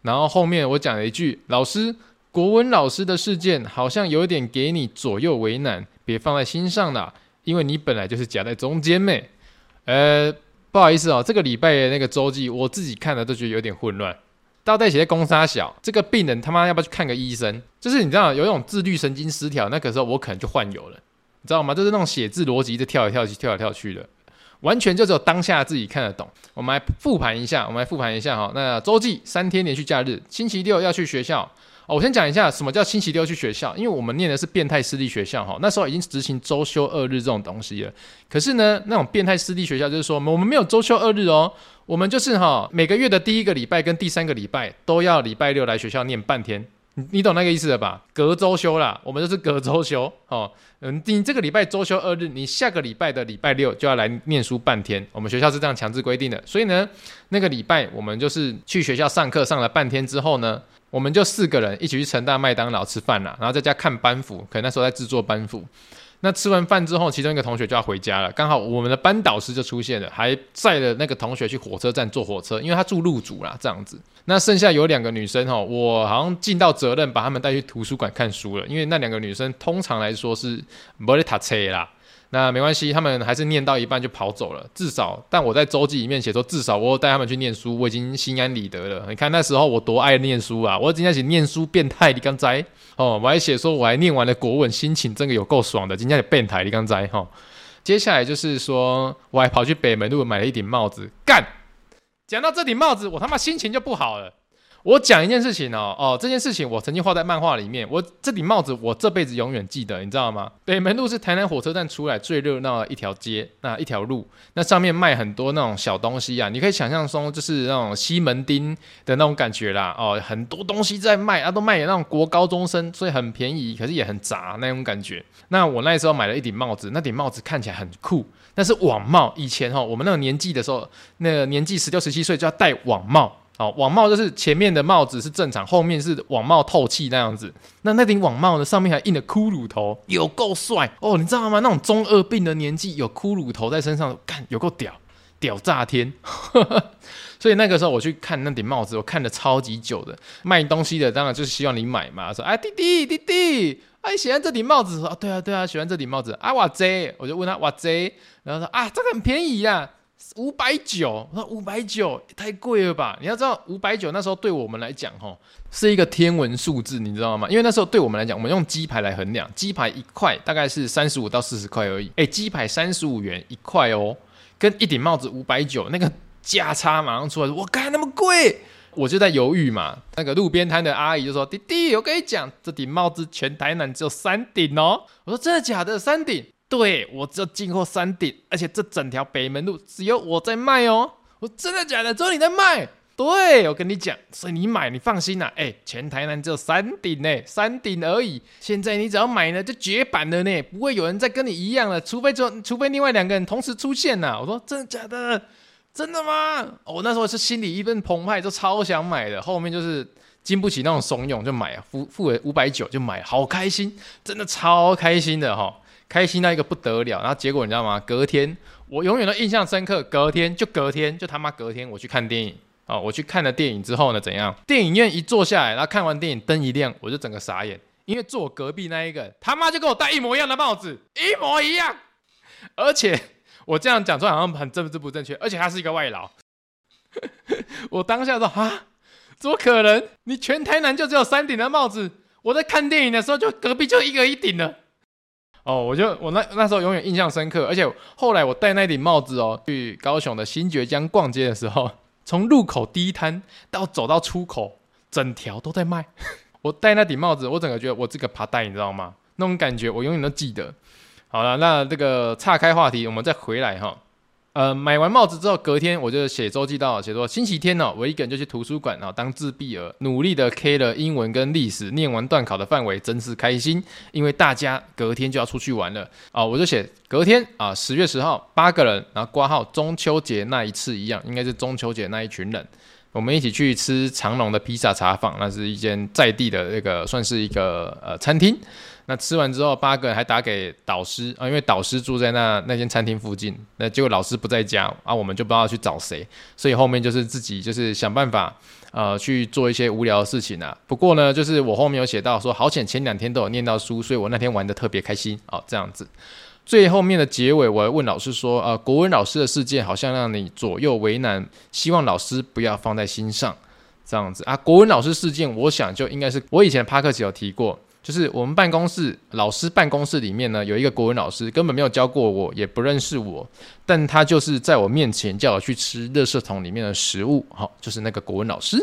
然后后面我讲了一句：“老师，国文老师的事件好像有点给你左右为难，别放在心上啦，因为你本来就是夹在中间呗。”呃，不好意思哦，这个礼拜的那个周记我自己看了都觉得有点混乱。倒带写在公三小，这个病人他妈要不要去看个医生？就是你知道有一种自律神经失调，那个时候我可能就患有了，你知道吗？就是那种写字逻辑就跳来跳去，跳来跳去的。完全就只有当下自己看得懂。我们来复盘一下，我们来复盘一下哈。那周记三天连续假日，星期六要去学校。哦，我先讲一下什么叫星期六去学校，因为我们念的是变态私立学校哈。那时候已经执行周休二日这种东西了。可是呢，那种变态私立学校就是说，我们没有周休二日哦，我们就是哈每个月的第一个礼拜跟第三个礼拜都要礼拜六来学校念半天。你懂那个意思了吧？隔周休啦，我们就是隔周休哦。嗯，你这个礼拜周休二日，你下个礼拜的礼拜六就要来念书半天。我们学校是这样强制规定的，所以呢，那个礼拜我们就是去学校上课上了半天之后呢，我们就四个人一起去城大麦当劳吃饭啦，然后在家看班服，可能那时候在制作班服。那吃完饭之后，其中一个同学就要回家了，刚好我们的班导师就出现了，还载了那个同学去火车站坐火车，因为他住路组啦，这样子。那剩下有两个女生哈，我好像尽到责任把她们带去图书馆看书了，因为那两个女生通常来说是没在读册啦。那没关系，他们还是念到一半就跑走了。至少，但我在周记里面写说，至少我带他们去念书，我已经心安理得了。你看那时候我多爱念书啊！我今天写念书变态，你刚才哦，我还写说我还念完了国文，心情真的有够爽的。今天也变态，你刚才哈。接下来就是说，我还跑去北门路买了一顶帽子，干。讲到这顶帽子，我他妈心情就不好了。我讲一件事情哦，哦，这件事情我曾经画在漫画里面。我这顶帽子，我这辈子永远记得，你知道吗？北门路是台南火车站出来最热闹的一条街，那一条路，那上面卖很多那种小东西啊，你可以想象说，就是那种西门町的那种感觉啦。哦，很多东西在卖，啊，都卖给那种国高中生，所以很便宜，可是也很杂那种感觉。那我那时候买了一顶帽子，那顶帽子看起来很酷，那是网帽。以前哈，我们那个年纪的时候，那个年纪十六、十七岁就要戴网帽。好，网帽就是前面的帽子是正常，后面是网帽透气那样子。那那顶网帽呢，上面还印了骷髅头，有够帅哦！你知道吗？那种中二病的年纪有骷髅头在身上，干有够屌，屌炸天！所以那个时候我去看那顶帽子，我看了超级久的。卖东西的当然就是希望你买嘛，说哎弟弟弟弟，哎喜欢这顶帽子，说啊对啊对啊喜欢这顶帽子啊哇贼，我就问他哇贼，然后说啊这个很便宜呀。五百九，我说五百九太贵了吧？你要知道五百九那时候对我们来讲，吼是一个天文数字，你知道吗？因为那时候对我们来讲，我们用鸡排来衡量，鸡排一块大概是三十五到四十块而已。哎，鸡排三十五元一块哦，跟一顶帽子五百九，那个价差马上出来，我靠那么贵，我就在犹豫嘛。那个路边摊的阿姨就说：“弟弟，我跟你讲，这顶帽子全台南只有三顶哦。”我说：“真的假的？三顶？”对，我只有进货三顶，而且这整条北门路只有我在卖哦。我：“真的假的？只有你在卖？”对，我跟你讲，所以你买，你放心呐、啊。哎，全台南只有三顶呢，三顶而已。现在你只要买呢，就绝版了呢，不会有人再跟你一样了，除非就除非另外两个人同时出现呐、我说真的假的？真的吗？我那时候是心里一份澎湃，就超想买的。后面就是经不起那种怂恿，就买啊，付付了五百九就买，好开心，真的超开心的哈，开心到一个不得了。然后结果你知道吗？隔天我永远都印象深刻，隔天就隔天就他妈隔天我去看电影。哦，我去看了电影之后呢，怎样？电影院一坐下来，然后看完电影灯一亮，我就整个傻眼，因为坐我隔壁那一个他妈就跟我戴一模一样的帽子，一模一样。而且我这样讲出来好像很政治不正确，而且他是一个外劳。我当下说啊，怎么可能？你全台南就只有三顶的帽子？我在看电影的时候就隔壁就一个一顶的。哦，我就我那那时候永远印象深刻，而且后来我戴那顶帽子哦，去高雄的新崛江逛街的时候。从入口第一摊到走到出口，整条都在卖。我戴那顶帽子，我整个觉得我这个爬戴，你知道吗？那种感觉我永远都记得。好了，那这个岔开话题，我们再回来哈。呃，买完帽子之后，隔天我就写周记到写说，星期天哦，我一个人就去图书馆啊，当自闭儿，努力的 K 了英文跟历史，念完段考的范围，真是开心。因为大家隔天就要出去玩了啊，我就写隔天啊，十月十号八个人，然后挂号中秋节那一次一样，应该是中秋节那一群人，我们一起去吃长隆的披萨茶坊，那是一间在地的那个算是一个呃餐厅。那吃完之后，八个人还打给导师啊，因为导师住在那那间餐厅附近。那结果老师不在家啊，我们就不知道去找谁，所以后面就是自己就是想办法呃去做一些无聊的事情啊。不过呢，就是我后面有写到说，好险前两天都有念到书，所以我那天玩得特别开心哦。这样子，最后面的结尾，我还问老师说，呃，国文老师的事件好像让你左右为难，希望老师不要放在心上。这样子啊，国文老师事件，我想就应该是我以前帕克奇有提过。就是我们办公室老师办公室里面呢，有一个国文老师，根本没有教过我，也不认识我，但他就是在我面前叫我去吃垃圾桶里面的食物，好，就是那个国文老师。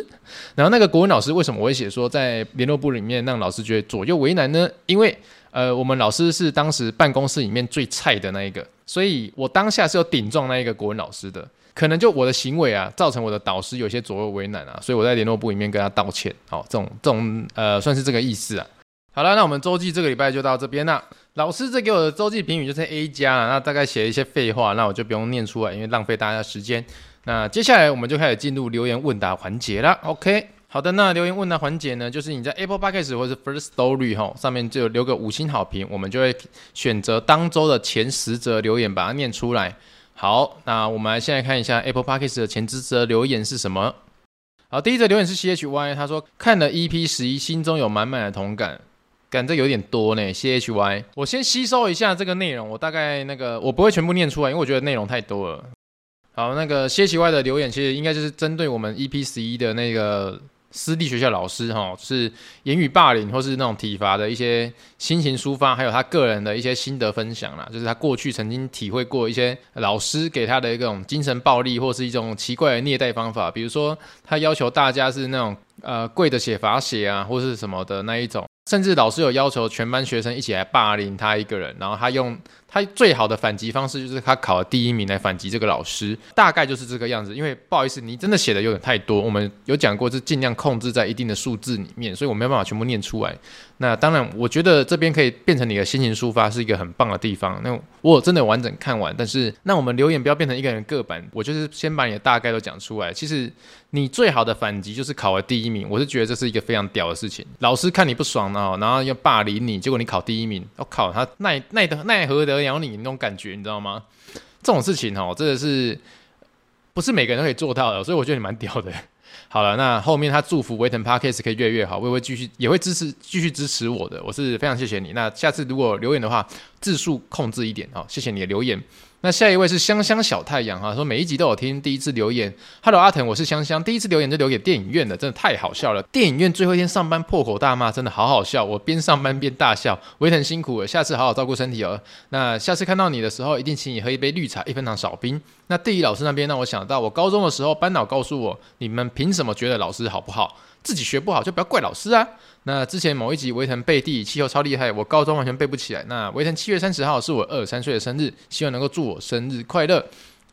然后那个国文老师为什么我会写说在联络簿里面让老师觉得左右为难呢？因为呃，我们老师是当时办公室里面最菜的那一个，所以我当下是有顶撞那一个国文老师的，可能就我的行为啊，造成我的导师有些左右为难啊，所以我在联络簿里面跟他道歉，好，这种这种呃，算是这个意思啊。好了，那我们周记这个礼拜就到这边啦。老师这给我的周记评语就是 A 加，那大概写一些废话，那我就不用念出来，因为浪费大家的时间。那接下来我们就开始进入留言问答环节了。OK，好的，那留言问答环节呢，就是你在 Apple Podcast 或是 First Story 哈上面就留个五星好评，我们就会选择当周的前十则留言把它念出来。好，那我们来现在看一下 Apple Podcast 的前十则留言是什么。好，第一则留言是 CHY，他说看了 EP 十一，心中有满满的同感。感觉有点多呢，C H Y。我先吸收一下这个内容，我大概那个我不会全部念出来，因为我觉得内容太多了。好，那个 C H Y 的留言其实应该就是针对我们 E P 十一的那个私立学校老师哈，是言语霸凌或是那种体罚的一些心情抒发，还有他个人的一些心得分享啦，就是他过去曾经体会过一些老师给他的一种精神暴力或是一种奇怪的虐待方法，比如说他要求大家是那种呃跪着写罚写啊，或是什么的那一种。甚至老师有要求全班学生一起来霸凌他一个人，然后他用他最好的反击方式就是他考了第一名来反击这个老师，大概就是这个样子。因为不好意思，你真的写的有点太多，我们有讲过是尽量控制在一定的数字里面，所以我没有办法全部念出来。那当然，我觉得这边可以变成你的心情抒发，是一个很棒的地方。那我真的完整看完，但是那我们留言不要变成一个人个版，我就是先把你的大概都讲出来。其实你最好的反击就是考了第一名，我是觉得这是一个非常屌的事情。老师看你不爽呢，然后要霸凌你，结果你考第一名，我靠，他奈奈得奈何得了你那种感觉，你知道吗？这种事情哦，真的是不是每个人都可以做到的，所以我觉得你蛮屌的。好了，那后面他祝福维腾 Parkes 可以越越好，我也会继续也会支持继续支持我的，我是非常谢谢你。那下次如果留言的话，字数控制一点，哦，谢谢你的留言。那下一位是香香小太阳哈，说每一集都有听，第一次留言，Hello 阿腾，我是香香，第一次留言就留给电影院的，真的太好笑了。电影院最后一天上班破口大骂，真的好好笑，我边上班边大笑。维腾辛苦了，下次好好照顾身体哦。那下次看到你的时候，一定请你喝一杯绿茶，一分糖少冰。那地理老师那边让我想到，我高中的时候班导告诉我，你们凭什么觉得老师好不好？自己学不好就不要怪老师啊。那之前某一集维腾背地气候超厉害，我高中完全背不起来。那维腾七月三十号是我二十三岁的生日，希望能够祝我生日快乐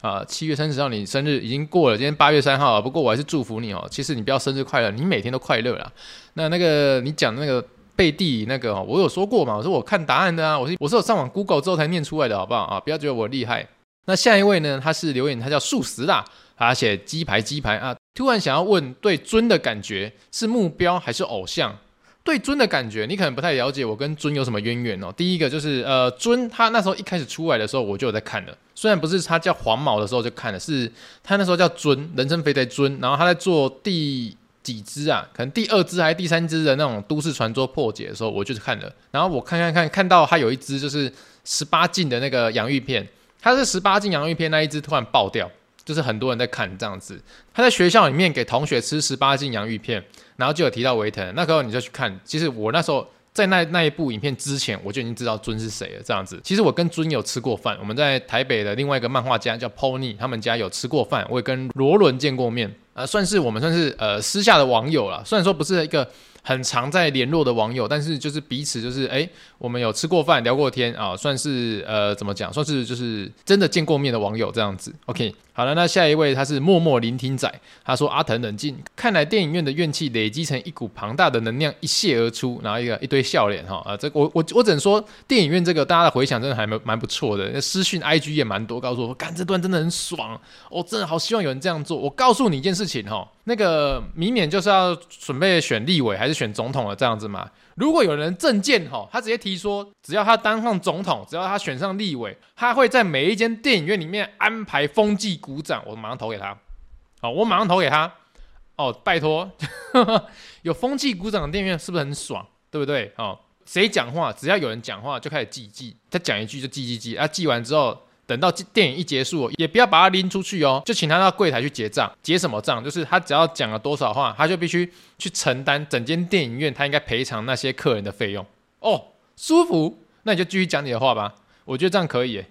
啊！七月三十号你生日已经过了，今天八月三号，不过我还是祝福你哦。其实你不要生日快乐，你每天都快乐啦。那那个你讲那个背地那个，我有说过嘛？我说我看答案的啊，我是我是有上网 Google 之后才念出来的，好不好啊？不要觉得我厉害。那下一位呢？他是留言，他叫素食啦，他写鸡排鸡排啊。突然想要问，对尊的感觉是目标还是偶像？对尊的感觉，你可能不太了解我跟尊有什么渊源哦。第一个就是呃，尊他那时候一开始出来的时候，我就有在看了。虽然不是他叫黄毛的时候就看了，是他那时候叫尊，人称肥仔尊。然后他在做第几支啊？可能第二支还是第三支的那种都市传说破解的时候，我就是看了。然后我看看看，看到他有一支就是十八禁的那个洋芋片，他是十八禁洋芋片那一支突然爆掉，就是很多人在看这样子。他在学校里面给同学吃十八禁洋芋片。然后就有提到维腾，那时候你就去看。其实我那时候在那那一部影片之前，我就已经知道尊是谁了。这样子，其实我跟尊有吃过饭。我们在台北的另外一个漫画家叫 Pony，他们家有吃过饭。我也跟罗伦见过面，呃，算是我们算是呃私下的网友了。虽然说不是一个。很常在联络的网友，但是就是彼此就是哎，我们有吃过饭、聊过天啊，算是呃怎么讲，算是就是真的见过面的网友这样子。OK，好了，那下一位他是默默聆听仔，他说阿腾冷静，看来电影院的怨气累积成一股庞大的能量一泻而出，然后一个一堆笑脸哈啊，这我我我只能说电影院这个大家的回响真的还蛮蛮不错的，那私讯 IG 也蛮多，告诉我干这段真的很爽，我真的好希望有人这样做。我告诉你一件事情哈。那个明年就是要准备选立委还是选总统了，这样子嘛？如果有人政见哈，他直接提说，只要他当上总统，只要他选上立委，他会在每一间电影院里面安排风纪鼓掌，我马上投给他。好，我马上投给他。哦，拜托，有风纪鼓掌的电影院是不是很爽？对不对？哦，谁讲话，只要有人讲话就开始记记，他讲一句就记记记，啊，记完之后。等到电影一结束，也不要把它拎出去哦，就请他到柜台去结账。结什么账？就是他只要讲了多少话，他就必须去承担整间电影院他应该赔偿那些客人的费用。哦，舒服，那你就继续讲你的话吧。我觉得这样可以。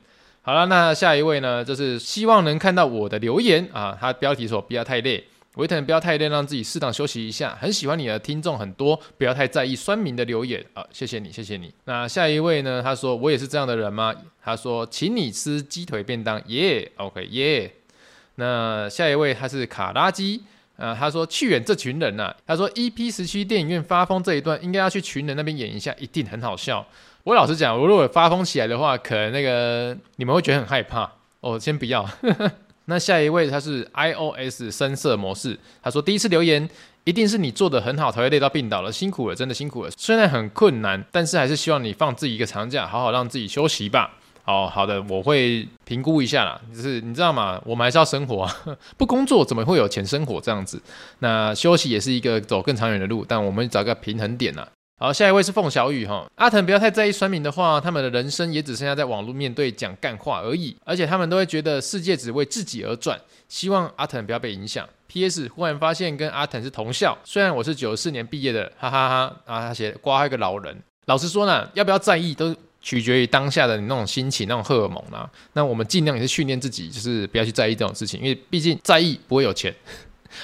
好了，那下一位呢？就是希望能看到我的留言啊。他标题说不要太累。维腾，不要太累，让自己适当休息一下。很喜欢你的听众很多，不要太在意酸民的留言啊！谢谢你，谢谢你。那下一位呢？他说：“我也是这样的人吗？”他说：“请你吃鸡腿便当。”耶，OK，耶。那下一位他是卡拉基啊，他说：“去远这群人呐、啊。”他说：“EP 十七电影院发疯这一段，应该要去群人那边演一下，一定很好笑。”我老实讲，我如果发疯起来的话，可能那个你们会觉得很害怕哦。先不要。那下一位他是 iOS 深色模式，他说第一次留言一定是你做得很好才会累到病倒了，辛苦了，真的辛苦了。虽然很困难，但是还是希望你放自己一个长假，好好让自己休息吧。好好的，我会评估一下啦。就是你知道吗？我们还是要生活啊，不工作怎么会有钱生活这样子？那休息也是一个走更长远的路，但我们找个平衡点呐。好，下一位是凤小雨哈，阿腾不要太在意酸民的话，他们的人生也只剩下在网络面对讲干话而已，而且他们都会觉得世界只为自己而转。希望阿腾不要被影响。P.S. 忽然发现跟阿腾是同校，虽然我是九四年毕业的，哈哈哈，啊，他写刮一个老人。老实说呢，要不要在意都取决于当下的你那种心情、那种荷尔蒙啊。那我们尽量也是训练自己，就是不要去在意这种事情，因为毕竟在意不会有钱。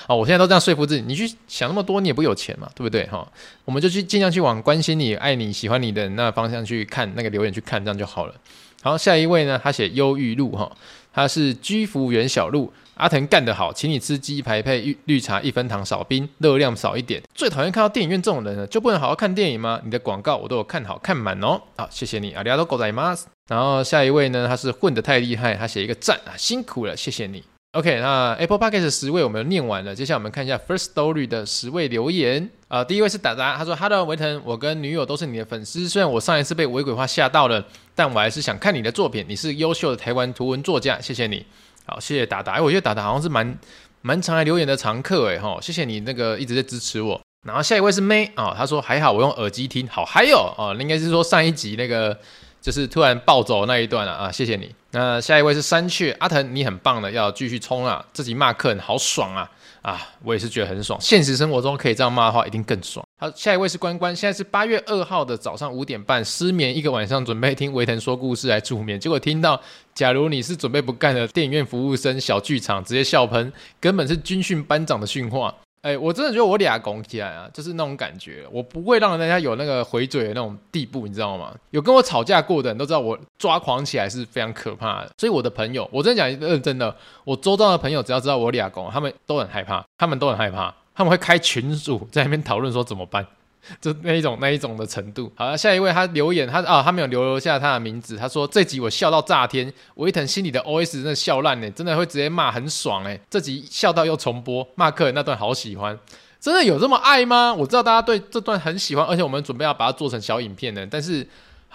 哦，我现在都这样说服自己，你去想那么多，你也不有钱嘛，对不对？哈、我们就去尽量去往关心你、爱你、喜欢你的那方向去看那个留言，去看这样就好了。好，下一位呢，他写忧郁路哈，他是居服员小路，阿腾干得好，请你吃鸡排配绿绿茶，一分糖少冰，热量少一点。最讨厌看到电影院这种人了，就不能好好看电影吗？你的广告我都有看好看满哦。好，谢谢你，阿里阿多狗仔吗？然后下一位呢，他是混得太厉害，他写一个赞啊，辛苦了，谢谢你。OK，那 Apple Podcast 十位我们念完了，接下来我们看一下 First Story 的十位留言啊、呃。第一位是达达，他说：“Hello，维腾，我跟女友都是你的粉丝，虽然我上一次被伪鬼话吓到了，但我还是想看你的作品。你是优秀的台湾图文作家，谢谢你。好，谢谢达达。哎，我觉得达达好像是蛮蛮常来留言的常客，哎哈，谢谢你那个一直在支持我。然后下一位是 May 啊、哦，他说还好我用耳机听，好嗨哟哦，应该是说上一集那个。就是突然暴走那一段了，啊！谢谢你。那下一位是山雀阿腾，你很棒的，要继续冲啊！自己骂客人好爽啊！啊，我也是觉得很爽。现实生活中可以这样骂的话，一定更爽。好，下一位是关关，现在是八月二号的早上五点半，失眠一个晚上，准备听维腾说故事来助眠，结果听到假如你是准备不干的电影院服务生小剧场，直接笑喷，根本是军训班长的训话。哎、我真的觉得我俩拱起来啊，就是那种感觉，我不会让人家有那个回嘴的那种地步，你知道吗？有跟我吵架过的人都知道，我抓狂起来是非常可怕的。所以我的朋友，我真的讲认真的，我周遭的朋友只要知道我俩拱，他们都很害怕，他们都很害怕，他们会开群组在那边讨论说怎么办。就那一种那一种的程度。好了，下一位他留言，他啊他没有留下他的名字。他说这集我笑到炸天，维腾心里的 OS 真的笑烂呢，真的会直接骂很爽哎。这集笑到又重播，骂客人那段好喜欢，真的有这么爱吗？我知道大家对这段很喜欢，而且我们准备要把它做成小影片呢，但是。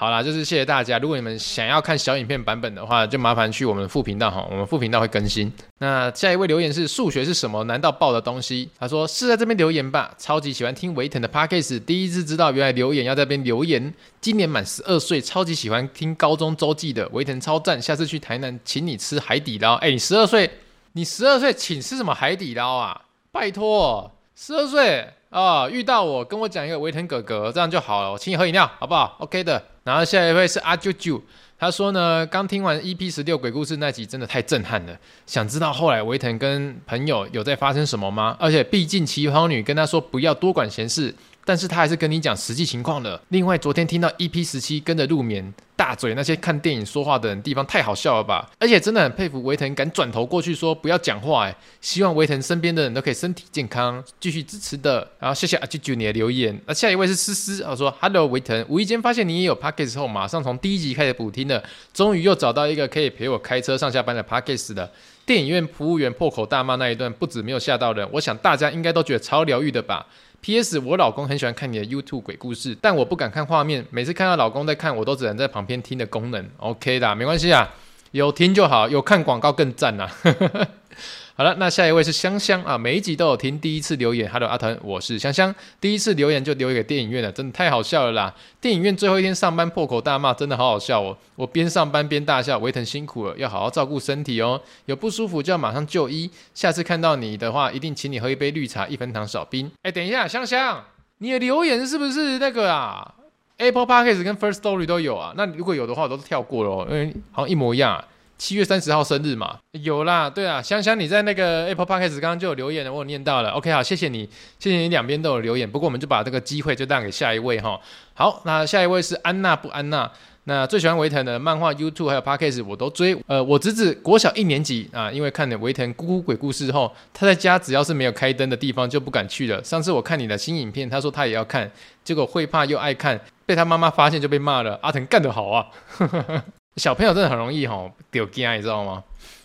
好啦，就是谢谢大家。如果你们想要看小影片版本的话，就麻烦去我们副频道哈，我们副频道会更新。那下一位留言是数学是什么？难道爆的东西？他说是在这边留言吧。超级喜欢听维腾的 Podcast，第一次知道原来留言要在这边留言。今年满十二岁，超级喜欢听高中周记的维腾超赞。下次去台南请你吃海底捞。哎，你十二岁，你十二岁请吃什么海底捞啊？拜托，十二岁啊，遇到我跟我讲一个维腾哥哥，这样就好了。我请你喝饮料，好不好？OK 的。然后下一位是阿啾啾，他说呢，刚听完 EP 十六鬼故事那集，真的太震撼了，想知道后来维腾跟朋友有在发生什么吗？而且毕竟奇葩女跟他说不要多管闲事。但是他还是跟你讲实际情况了。另外，昨天听到 EP 十七跟着入眠，大嘴那些看电影说话的人地方太好笑了吧？而且真的很佩服维腾敢转头过去说不要讲话，哎，希望维腾身边的人都可以身体健康，继续支持的。然后谢谢阿啾啾你的留言。那下一位是思思，他说：“Hello，维腾，无意间发现你也有 Podcast 后，马上从第一集开始补听了，终于又找到一个可以陪我开车上下班的 Podcast 了。电影院服务员破口大骂那一段，不止没有吓到人，我想大家应该都觉得超疗愈的吧。” P.S. 我老公很喜欢看你的 YouTube 鬼故事，但我不敢看画面。每次看到老公在看，我都只能在旁边听的功能。OK 的，没关系啊，有听就好，有看广告更赞啊。好了，那下一位是香香啊，每一集都有听。第一次留言，Hello 阿腾，我是香香。第一次留言就留给电影院了，真的太好笑了啦！电影院最后一天上班破口大骂，真的好好笑哦。我边上班边大笑，维腾辛苦了，要好好照顾身体哦。有不舒服就要马上就医。下次看到你的话，一定请你喝一杯绿茶，一分糖少冰。哎，等一下，香香，你的留言是不是那个啊？Apple Podcast 跟 First Story 都有啊？那如果有的话，我都跳过了哦，因为好像一模一样啊。七月三十号生日嘛，有啦，对啊，香香你在那个 Apple Podcast 刚刚就有留言了，我念到了，OK 好，谢谢你，谢谢你两边都有留言，不过我们就把这个机会就让给下一位哈。好，那下一位是安娜不安娜，那最喜欢维腾的漫画 YouTube 还有 Podcast 我都追，呃，我侄子国小一年级啊，因为看了维腾咕咕鬼故事后，他在家只要是没有开灯的地方就不敢去了。上次我看你的新影片，他说他也要看，结果会怕又爱看，被他妈妈发现就被骂了。阿腾干得好啊！小朋友真的很容易吼丢惊，你知道吗？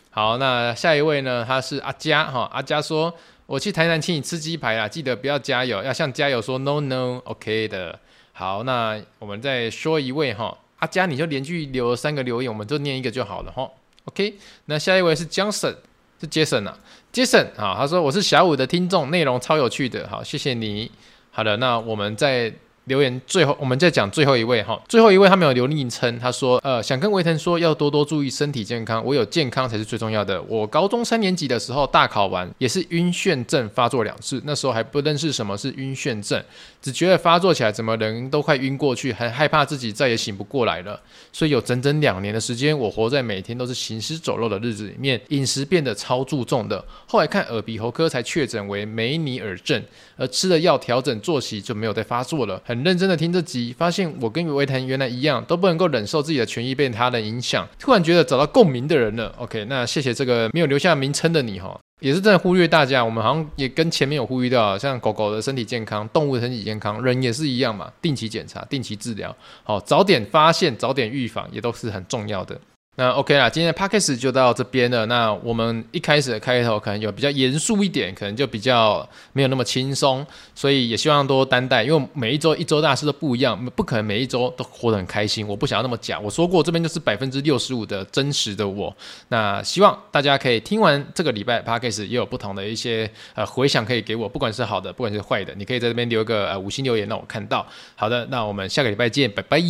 好，那下一位呢？他是阿佳哈，阿佳说：“我去台南请你吃鸡排啦，记得不要加油，要向加油说 no no，OK、的。”好，那我们再说一位哈，阿佳你就连续留三个留言，我们就念一个就好了哈。OK，那下一位是 Johnson，是 Jason 啊，Jason 啊，他说我是小五的听众，内容超有趣的，好，谢谢你。好的，那我们再。留言最后，我们再讲最后一位哈，最后一位他没有留昵称，他说，呃，想跟维腾说要多多注意身体健康，我有健康才是最重要的。我高中三年级的时候大考完，也是晕眩症发作两次，那时候还不认识什么是晕眩症，只觉得发作起来怎么人都快晕过去，还害怕自己再也醒不过来了。所以有整整两年的时间，我活在每天都是行尸走肉的日子里面，饮食变得超注重的。后来看耳鼻喉科才确诊为梅尼尔症，而吃了药调整作息就没有再发作了。很很认真的听这集，发现我跟维腾原来一样，都不能够忍受自己的权益被他人影响。突然觉得找到共鸣的人了。OK，那谢谢这个没有留下名称的你哈，也是在忽略大家。我们好像也跟前面有呼吁到，像狗狗的身体健康，动物的身体健康，人也是一样嘛，定期检查，定期治疗，好，早点发现，早点预防，也都是很重要的。那 OK 啦，今天的 Podcast 就到这边了。那我们一开始的开头可能有比较严肃一点，可能就比较没有那么轻松，所以也希望多担待，因为每一周一周大事都不一样，不可能每一周都活得很开心。我不想要那么假，我说过这边就是百分之六十五的真实的我。那希望大家可以听完这个礼拜 Podcast 也有不同的一些呃回响可以给我，不管是好的，不管是坏的，你可以在这边留个呃五星留言让我看到。好的，那我们下个礼拜见，拜拜。